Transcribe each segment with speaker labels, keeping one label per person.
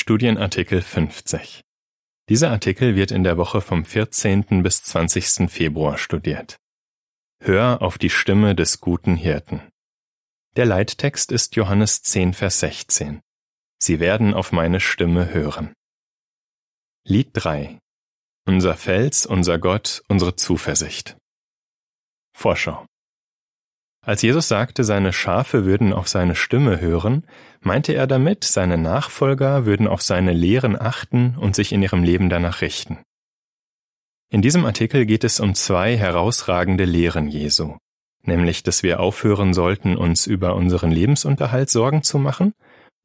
Speaker 1: Studienartikel 50. Dieser Artikel wird in der Woche vom 14. bis 20. Februar studiert. Hör auf die Stimme des guten Hirten. Der Leittext ist Johannes 10, Vers 16. Sie werden auf meine Stimme hören. Lied 3. Unser Fels, unser Gott, unsere Zuversicht. Vorschau. Als Jesus sagte, seine Schafe würden auf seine Stimme hören, meinte er damit, seine Nachfolger würden auf seine Lehren achten und sich in ihrem Leben danach richten. In diesem Artikel geht es um zwei herausragende Lehren Jesu, nämlich, dass wir aufhören sollten, uns über unseren Lebensunterhalt Sorgen zu machen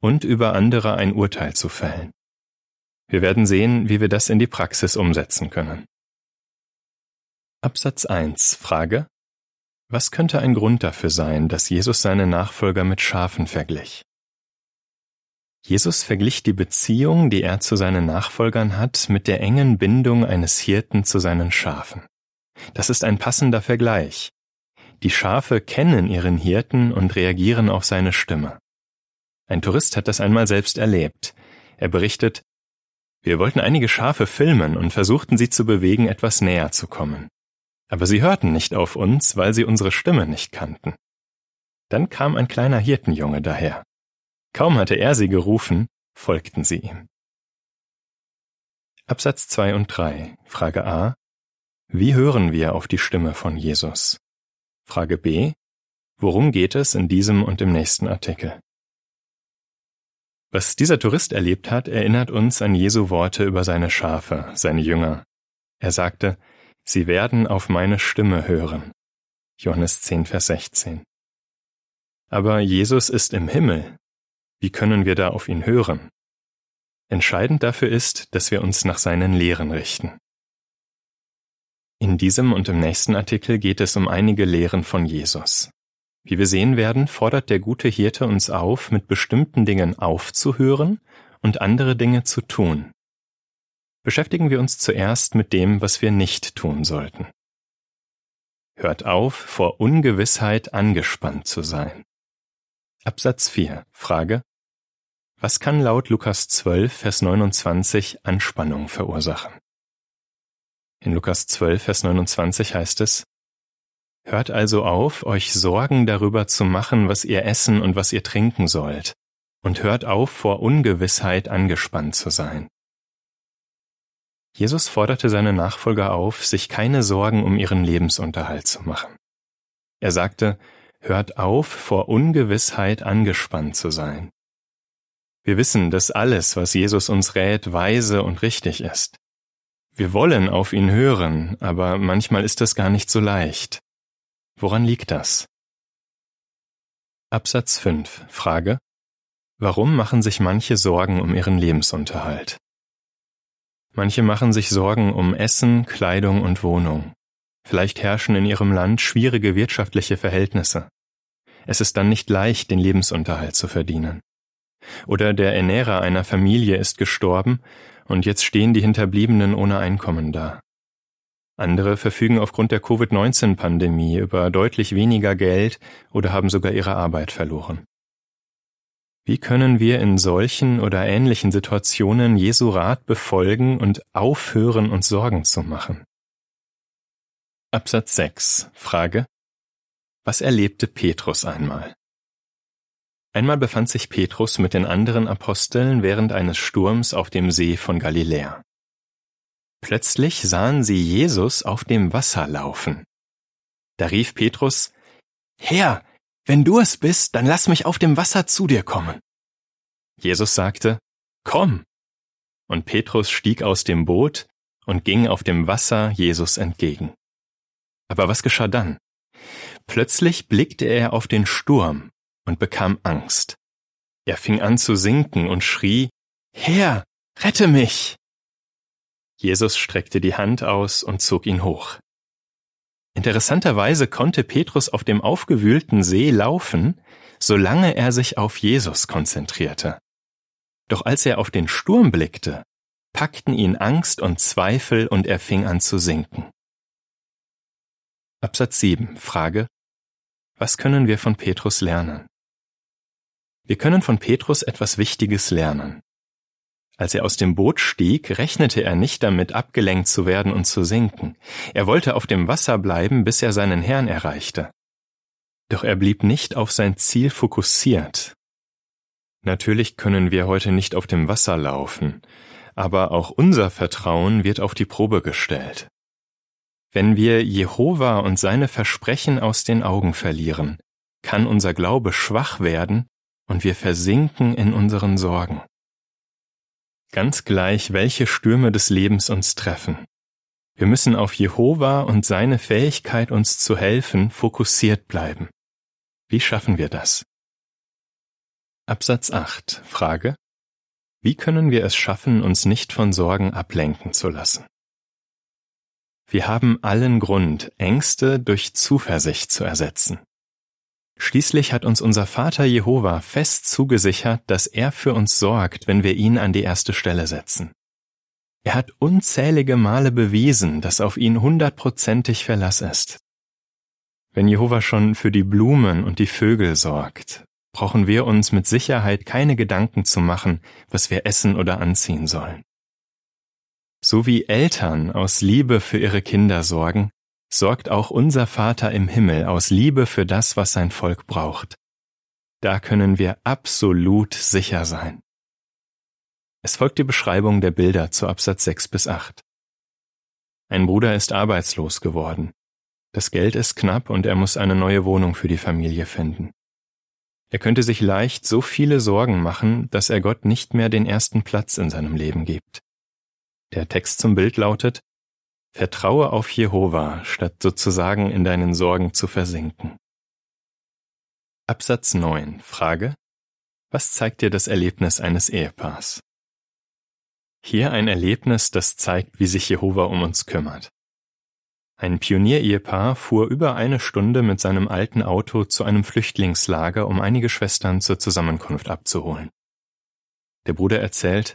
Speaker 1: und über andere ein Urteil zu fällen. Wir werden sehen, wie wir das in die Praxis umsetzen können. Absatz 1 Frage was könnte ein Grund dafür sein, dass Jesus seine Nachfolger mit Schafen verglich? Jesus verglich die Beziehung, die er zu seinen Nachfolgern hat, mit der engen Bindung eines Hirten zu seinen Schafen. Das ist ein passender Vergleich. Die Schafe kennen ihren Hirten und reagieren auf seine Stimme. Ein Tourist hat das einmal selbst erlebt. Er berichtet, wir wollten einige Schafe filmen und versuchten sie zu bewegen, etwas näher zu kommen. Aber sie hörten nicht auf uns, weil sie unsere Stimme nicht kannten. Dann kam ein kleiner Hirtenjunge daher. Kaum hatte er sie gerufen, folgten sie ihm. Absatz 2 und 3. Frage A. Wie hören wir auf die Stimme von Jesus? Frage B. Worum geht es in diesem und im nächsten Artikel? Was dieser Tourist erlebt hat, erinnert uns an Jesu Worte über seine Schafe, seine Jünger. Er sagte, Sie werden auf meine Stimme hören. Johannes 10, Vers 16. Aber Jesus ist im Himmel. Wie können wir da auf ihn hören? Entscheidend dafür ist, dass wir uns nach seinen Lehren richten. In diesem und im nächsten Artikel geht es um einige Lehren von Jesus. Wie wir sehen werden, fordert der gute Hirte uns auf, mit bestimmten Dingen aufzuhören und andere Dinge zu tun beschäftigen wir uns zuerst mit dem, was wir nicht tun sollten. Hört auf, vor Ungewissheit angespannt zu sein. Absatz 4. Frage. Was kann laut Lukas 12, Vers 29 Anspannung verursachen? In Lukas 12, Vers 29 heißt es, Hört also auf, euch Sorgen darüber zu machen, was ihr essen und was ihr trinken sollt, und hört auf, vor Ungewissheit angespannt zu sein. Jesus forderte seine Nachfolger auf, sich keine Sorgen um ihren Lebensunterhalt zu machen. Er sagte, hört auf, vor Ungewissheit angespannt zu sein. Wir wissen, dass alles, was Jesus uns rät, weise und richtig ist. Wir wollen auf ihn hören, aber manchmal ist das gar nicht so leicht. Woran liegt das? Absatz 5. Frage. Warum machen sich manche Sorgen um ihren Lebensunterhalt? Manche machen sich Sorgen um Essen, Kleidung und Wohnung. Vielleicht herrschen in ihrem Land schwierige wirtschaftliche Verhältnisse. Es ist dann nicht leicht, den Lebensunterhalt zu verdienen. Oder der Ernährer einer Familie ist gestorben und jetzt stehen die Hinterbliebenen ohne Einkommen da. Andere verfügen aufgrund der Covid-19-Pandemie über deutlich weniger Geld oder haben sogar ihre Arbeit verloren. Wie können wir in solchen oder ähnlichen Situationen Jesu Rat befolgen und aufhören, uns Sorgen zu machen? Absatz 6. Frage. Was erlebte Petrus einmal? Einmal befand sich Petrus mit den anderen Aposteln während eines Sturms auf dem See von Galiläa. Plötzlich sahen sie Jesus auf dem Wasser laufen. Da rief Petrus, Herr, wenn du es bist, dann lass mich auf dem Wasser zu dir kommen. Jesus sagte, Komm. Und Petrus stieg aus dem Boot und ging auf dem Wasser Jesus entgegen. Aber was geschah dann? Plötzlich blickte er auf den Sturm und bekam Angst. Er fing an zu sinken und schrie, Herr, rette mich! Jesus streckte die Hand aus und zog ihn hoch. Interessanterweise konnte Petrus auf dem aufgewühlten See laufen, solange er sich auf Jesus konzentrierte. Doch als er auf den Sturm blickte, packten ihn Angst und Zweifel und er fing an zu sinken. Absatz 7. Frage. Was können wir von Petrus lernen? Wir können von Petrus etwas Wichtiges lernen. Als er aus dem Boot stieg, rechnete er nicht damit, abgelenkt zu werden und zu sinken. Er wollte auf dem Wasser bleiben, bis er seinen Herrn erreichte. Doch er blieb nicht auf sein Ziel fokussiert. Natürlich können wir heute nicht auf dem Wasser laufen, aber auch unser Vertrauen wird auf die Probe gestellt. Wenn wir Jehova und seine Versprechen aus den Augen verlieren, kann unser Glaube schwach werden und wir versinken in unseren Sorgen. Ganz gleich, welche Stürme des Lebens uns treffen. Wir müssen auf Jehova und seine Fähigkeit, uns zu helfen, fokussiert bleiben. Wie schaffen wir das? Absatz 8. Frage. Wie können wir es schaffen, uns nicht von Sorgen ablenken zu lassen? Wir haben allen Grund, Ängste durch Zuversicht zu ersetzen. Schließlich hat uns unser Vater Jehova fest zugesichert, dass er für uns sorgt, wenn wir ihn an die erste Stelle setzen. Er hat unzählige Male bewiesen, dass auf ihn hundertprozentig Verlass ist. Wenn Jehova schon für die Blumen und die Vögel sorgt, brauchen wir uns mit Sicherheit keine Gedanken zu machen, was wir essen oder anziehen sollen. So wie Eltern aus Liebe für ihre Kinder sorgen, sorgt auch unser Vater im Himmel aus Liebe für das, was sein Volk braucht. Da können wir absolut sicher sein. Es folgt die Beschreibung der Bilder zu Absatz 6 bis 8. Ein Bruder ist arbeitslos geworden. Das Geld ist knapp und er muss eine neue Wohnung für die Familie finden. Er könnte sich leicht so viele Sorgen machen, dass er Gott nicht mehr den ersten Platz in seinem Leben gibt. Der Text zum Bild lautet, Vertraue auf Jehova, statt sozusagen in deinen Sorgen zu versinken. Absatz 9. Frage. Was zeigt dir das Erlebnis eines Ehepaars? Hier ein Erlebnis, das zeigt, wie sich Jehova um uns kümmert. Ein Pionier-Ehepaar fuhr über eine Stunde mit seinem alten Auto zu einem Flüchtlingslager, um einige Schwestern zur Zusammenkunft abzuholen. Der Bruder erzählt,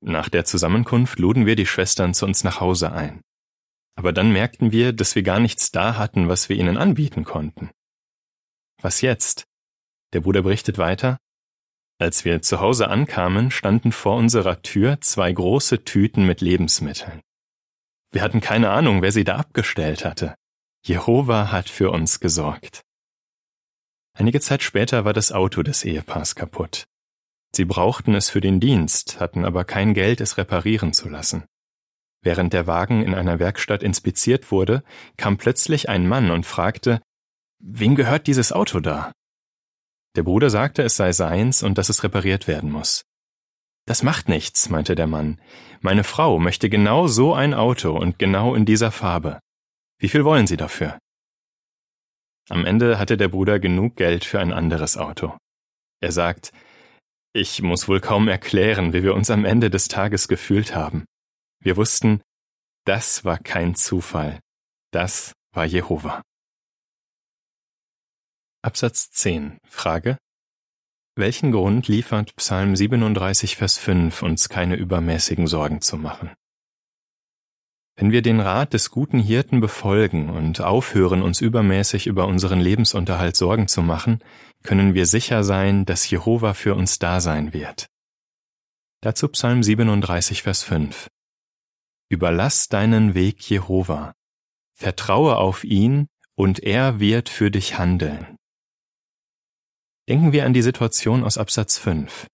Speaker 1: nach der Zusammenkunft luden wir die Schwestern zu uns nach Hause ein. Aber dann merkten wir, dass wir gar nichts da hatten, was wir ihnen anbieten konnten. Was jetzt? Der Bruder berichtet weiter. Als wir zu Hause ankamen, standen vor unserer Tür zwei große Tüten mit Lebensmitteln. Wir hatten keine Ahnung, wer sie da abgestellt hatte. Jehova hat für uns gesorgt. Einige Zeit später war das Auto des Ehepaars kaputt. Sie brauchten es für den Dienst, hatten aber kein Geld, es reparieren zu lassen. Während der Wagen in einer Werkstatt inspiziert wurde, kam plötzlich ein Mann und fragte, Wem gehört dieses Auto da? Der Bruder sagte, es sei seins und dass es repariert werden muss. Das macht nichts, meinte der Mann. Meine Frau möchte genau so ein Auto und genau in dieser Farbe. Wie viel wollen Sie dafür? Am Ende hatte der Bruder genug Geld für ein anderes Auto. Er sagt, ich muss wohl kaum erklären, wie wir uns am Ende des Tages gefühlt haben. Wir wussten, das war kein Zufall, das war Jehova. Absatz 10. Frage. Welchen Grund liefert Psalm 37, Vers 5, uns keine übermäßigen Sorgen zu machen? Wenn wir den Rat des guten Hirten befolgen und aufhören, uns übermäßig über unseren Lebensunterhalt Sorgen zu machen, können wir sicher sein, dass Jehova für uns da sein wird. Dazu Psalm 37, Vers 5. Überlass deinen Weg Jehova. Vertraue auf ihn und er wird für dich handeln. Denken wir an die Situation aus Absatz 5.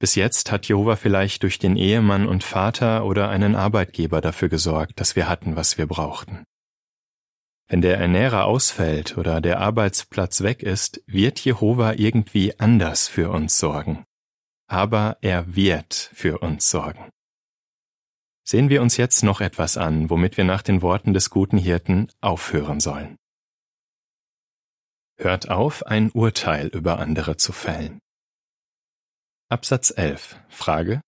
Speaker 1: Bis jetzt hat Jehova vielleicht durch den Ehemann und Vater oder einen Arbeitgeber dafür gesorgt, dass wir hatten, was wir brauchten. Wenn der Ernährer ausfällt oder der Arbeitsplatz weg ist, wird Jehova irgendwie anders für uns sorgen. Aber er wird für uns sorgen. Sehen wir uns jetzt noch etwas an, womit wir nach den Worten des guten Hirten aufhören sollen. Hört auf, ein Urteil über andere zu fällen. Absatz 11. Frage.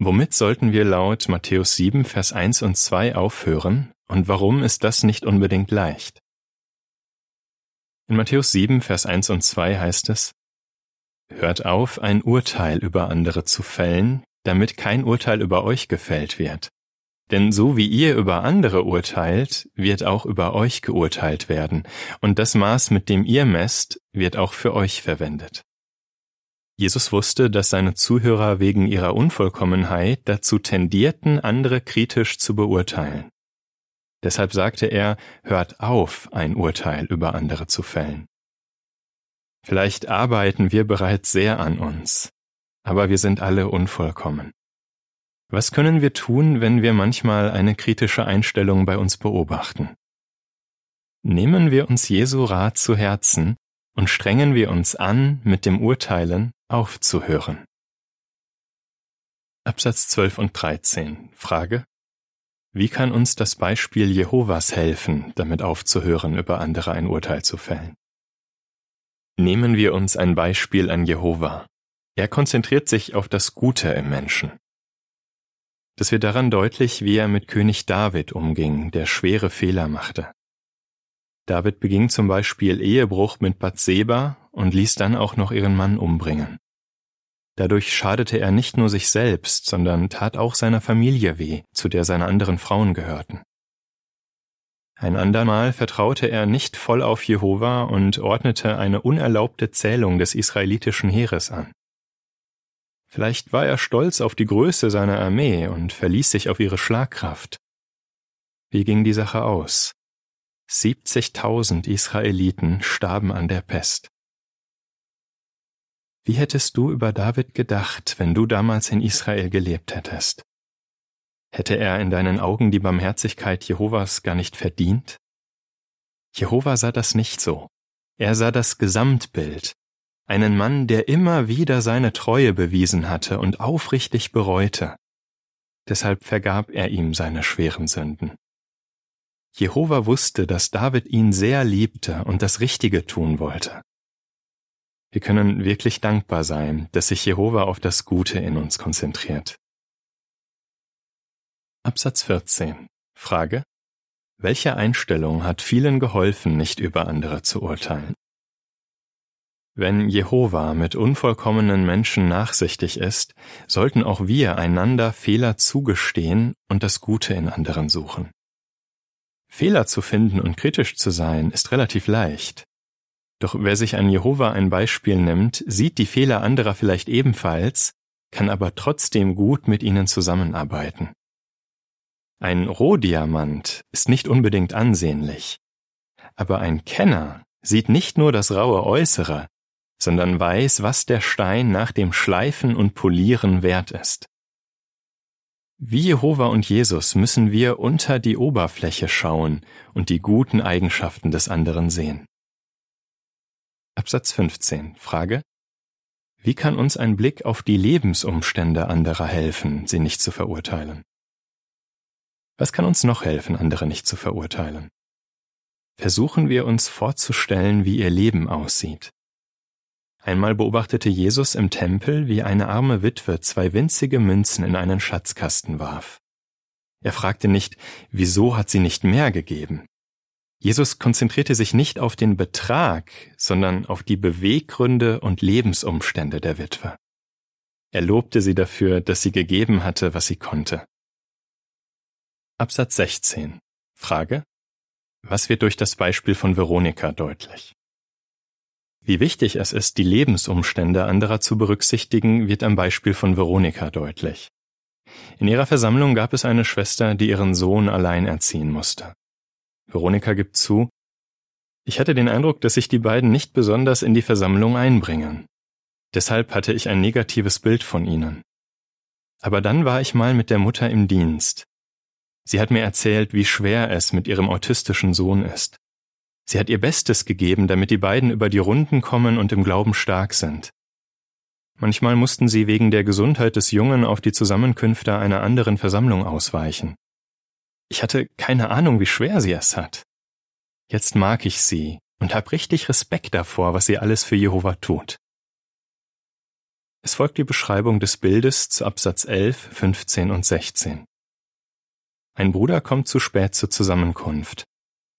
Speaker 1: Womit sollten wir laut Matthäus 7, Vers 1 und 2 aufhören und warum ist das nicht unbedingt leicht? In Matthäus 7, Vers 1 und 2 heißt es, Hört auf, ein Urteil über andere zu fällen, damit kein Urteil über euch gefällt wird. Denn so wie ihr über andere urteilt, wird auch über euch geurteilt werden, und das Maß, mit dem ihr messt, wird auch für euch verwendet. Jesus wusste, dass seine Zuhörer wegen ihrer Unvollkommenheit dazu tendierten, andere kritisch zu beurteilen. Deshalb sagte er, hört auf, ein Urteil über andere zu fällen. Vielleicht arbeiten wir bereits sehr an uns, aber wir sind alle unvollkommen. Was können wir tun, wenn wir manchmal eine kritische Einstellung bei uns beobachten? Nehmen wir uns Jesu Rat zu Herzen und strengen wir uns an, mit dem Urteilen aufzuhören. Absatz 12 und 13. Frage. Wie kann uns das Beispiel Jehovas helfen, damit aufzuhören, über andere ein Urteil zu fällen? Nehmen wir uns ein Beispiel an Jehova. Er konzentriert sich auf das Gute im Menschen. Das wird daran deutlich, wie er mit König David umging, der schwere Fehler machte. David beging zum Beispiel Ehebruch mit Bathseba und ließ dann auch noch ihren Mann umbringen. Dadurch schadete er nicht nur sich selbst, sondern tat auch seiner Familie weh, zu der seine anderen Frauen gehörten. Ein andermal vertraute er nicht voll auf Jehova und ordnete eine unerlaubte Zählung des israelitischen Heeres an. Vielleicht war er stolz auf die Größe seiner Armee und verließ sich auf ihre Schlagkraft. Wie ging die Sache aus? 70.000 Israeliten starben an der Pest. Wie hättest du über David gedacht, wenn du damals in Israel gelebt hättest? Hätte er in deinen Augen die Barmherzigkeit Jehovas gar nicht verdient? Jehova sah das nicht so. Er sah das Gesamtbild, einen Mann, der immer wieder seine Treue bewiesen hatte und aufrichtig bereute. Deshalb vergab er ihm seine schweren Sünden. Jehova wusste, dass David ihn sehr liebte und das Richtige tun wollte. Wir können wirklich dankbar sein, dass sich Jehova auf das Gute in uns konzentriert. Absatz 14. Frage. Welche Einstellung hat vielen geholfen, nicht über andere zu urteilen? Wenn Jehova mit unvollkommenen Menschen nachsichtig ist, sollten auch wir einander Fehler zugestehen und das Gute in anderen suchen. Fehler zu finden und kritisch zu sein, ist relativ leicht. Doch wer sich an Jehova ein Beispiel nimmt, sieht die Fehler anderer vielleicht ebenfalls, kann aber trotzdem gut mit ihnen zusammenarbeiten. Ein Rohdiamant ist nicht unbedingt ansehnlich, aber ein Kenner sieht nicht nur das raue Äußere, sondern weiß, was der Stein nach dem Schleifen und Polieren wert ist. Wie Jehova und Jesus müssen wir unter die Oberfläche schauen und die guten Eigenschaften des anderen sehen. Absatz 15. Frage. Wie kann uns ein Blick auf die Lebensumstände anderer helfen, sie nicht zu verurteilen? Was kann uns noch helfen, andere nicht zu verurteilen? Versuchen wir uns vorzustellen, wie ihr Leben aussieht. Einmal beobachtete Jesus im Tempel, wie eine arme Witwe zwei winzige Münzen in einen Schatzkasten warf. Er fragte nicht, wieso hat sie nicht mehr gegeben? Jesus konzentrierte sich nicht auf den Betrag, sondern auf die Beweggründe und Lebensumstände der Witwe. Er lobte sie dafür, dass sie gegeben hatte, was sie konnte. Absatz 16. Frage. Was wird durch das Beispiel von Veronika deutlich? Wie wichtig es ist, die Lebensumstände anderer zu berücksichtigen, wird am Beispiel von Veronika deutlich. In ihrer Versammlung gab es eine Schwester, die ihren Sohn allein erziehen musste. Veronika gibt zu, ich hatte den Eindruck, dass sich die beiden nicht besonders in die Versammlung einbringen. Deshalb hatte ich ein negatives Bild von ihnen. Aber dann war ich mal mit der Mutter im Dienst. Sie hat mir erzählt, wie schwer es mit ihrem autistischen Sohn ist. Sie hat ihr Bestes gegeben, damit die beiden über die Runden kommen und im Glauben stark sind. Manchmal mussten sie wegen der Gesundheit des Jungen auf die Zusammenkünfte einer anderen Versammlung ausweichen. Ich hatte keine Ahnung, wie schwer sie es hat. Jetzt mag ich sie und hab richtig Respekt davor, was sie alles für Jehova tut. Es folgt die Beschreibung des Bildes zu Absatz 11, 15 und 16. Ein Bruder kommt zu spät zur Zusammenkunft.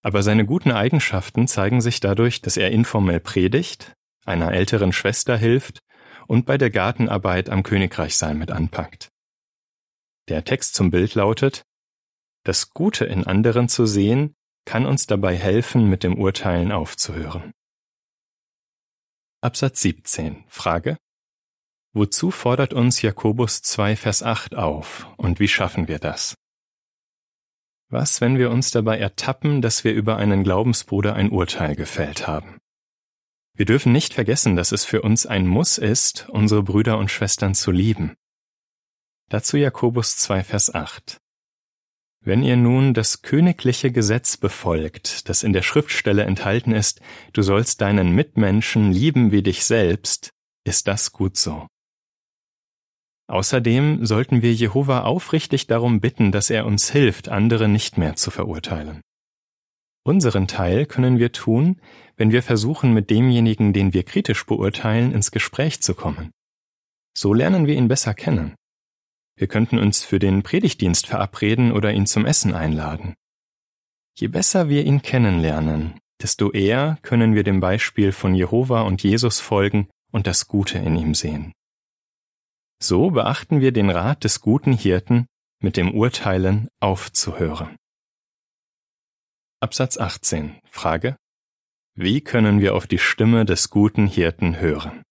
Speaker 1: Aber seine guten Eigenschaften zeigen sich dadurch, dass er informell predigt, einer älteren Schwester hilft und bei der Gartenarbeit am Königreichsaal mit anpackt. Der Text zum Bild lautet, das Gute in anderen zu sehen, kann uns dabei helfen, mit dem Urteilen aufzuhören. Absatz 17. Frage. Wozu fordert uns Jakobus 2, Vers 8 auf und wie schaffen wir das? Was, wenn wir uns dabei ertappen, dass wir über einen Glaubensbruder ein Urteil gefällt haben? Wir dürfen nicht vergessen, dass es für uns ein Muss ist, unsere Brüder und Schwestern zu lieben. Dazu Jakobus 2, Vers 8. Wenn ihr nun das königliche Gesetz befolgt, das in der Schriftstelle enthalten ist, du sollst deinen Mitmenschen lieben wie dich selbst, ist das gut so. Außerdem sollten wir Jehova aufrichtig darum bitten, dass er uns hilft, andere nicht mehr zu verurteilen. Unseren Teil können wir tun, wenn wir versuchen, mit demjenigen, den wir kritisch beurteilen, ins Gespräch zu kommen. So lernen wir ihn besser kennen. Wir könnten uns für den Predigtdienst verabreden oder ihn zum Essen einladen. Je besser wir ihn kennenlernen, desto eher können wir dem Beispiel von Jehova und Jesus folgen und das Gute in ihm sehen. So beachten wir den Rat des guten Hirten, mit dem Urteilen aufzuhören. Absatz 18. Frage. Wie können wir auf die Stimme des guten Hirten hören?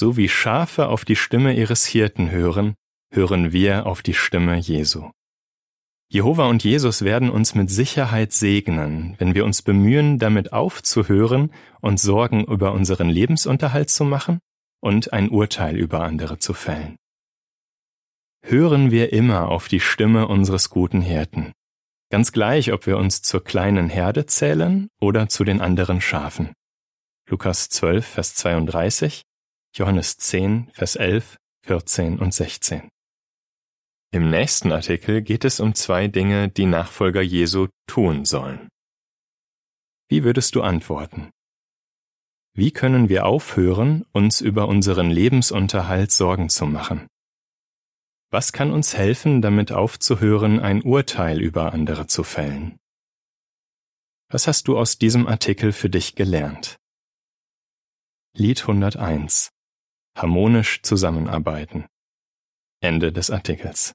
Speaker 1: So wie Schafe auf die Stimme ihres Hirten hören, hören wir auf die Stimme Jesu. Jehova und Jesus werden uns mit Sicherheit segnen, wenn wir uns bemühen, damit aufzuhören und Sorgen über unseren Lebensunterhalt zu machen und ein Urteil über andere zu fällen. Hören wir immer auf die Stimme unseres guten Hirten, ganz gleich, ob wir uns zur kleinen Herde zählen oder zu den anderen Schafen. Lukas 12, Vers 32, Johannes 10, Vers 11, 14 und 16. Im nächsten Artikel geht es um zwei Dinge, die Nachfolger Jesu tun sollen. Wie würdest du antworten? Wie können wir aufhören, uns über unseren Lebensunterhalt Sorgen zu machen? Was kann uns helfen, damit aufzuhören, ein Urteil über andere zu fällen? Was hast du aus diesem Artikel für dich gelernt? Lied 101 Harmonisch zusammenarbeiten. Ende des Artikels.